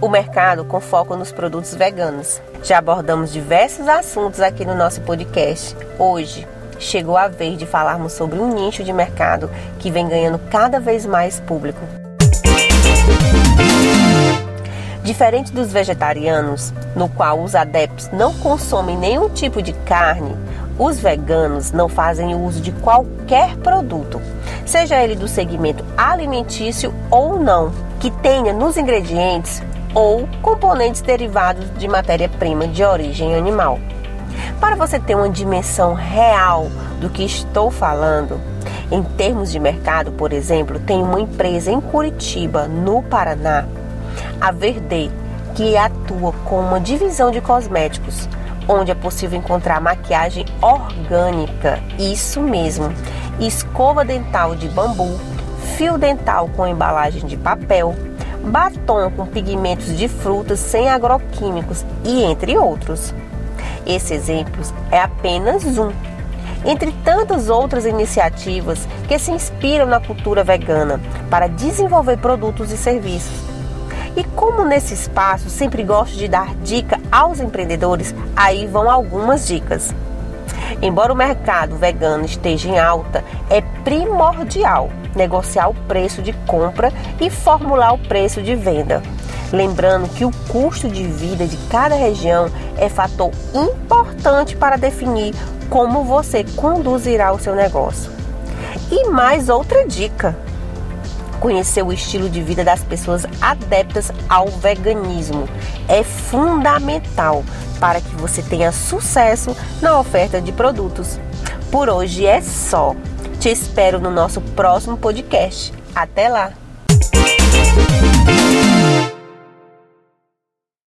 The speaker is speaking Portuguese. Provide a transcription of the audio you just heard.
o mercado com foco nos produtos veganos. Já abordamos diversos assuntos aqui no nosso podcast. Hoje, chegou a vez de falarmos sobre um nicho de mercado que vem ganhando cada vez mais público. Diferente dos vegetarianos, no qual os adeptos não consomem nenhum tipo de carne, os veganos não fazem uso de qualquer produto, seja ele do segmento alimentício ou não, que tenha nos ingredientes ou componentes derivados de matéria-prima de origem animal. Para você ter uma dimensão real do que estou falando, em termos de mercado, por exemplo, tem uma empresa em Curitiba, no Paraná, a Verde, que atua com uma divisão de cosméticos onde é possível encontrar maquiagem orgânica, isso mesmo, escova dental de bambu, fio dental com embalagem de papel, batom com pigmentos de frutas sem agroquímicos e entre outros. Esse exemplo é apenas um, entre tantas outras iniciativas que se inspiram na cultura vegana para desenvolver produtos e serviços e como nesse espaço sempre gosto de dar dica aos empreendedores, aí vão algumas dicas. Embora o mercado vegano esteja em alta, é primordial negociar o preço de compra e formular o preço de venda. Lembrando que o custo de vida de cada região é fator importante para definir como você conduzirá o seu negócio. E mais outra dica: conhecer o estilo de vida das pessoas adeptas ao veganismo. É fundamental para que você tenha sucesso na oferta de produtos. Por hoje é só. Te espero no nosso próximo podcast. Até lá!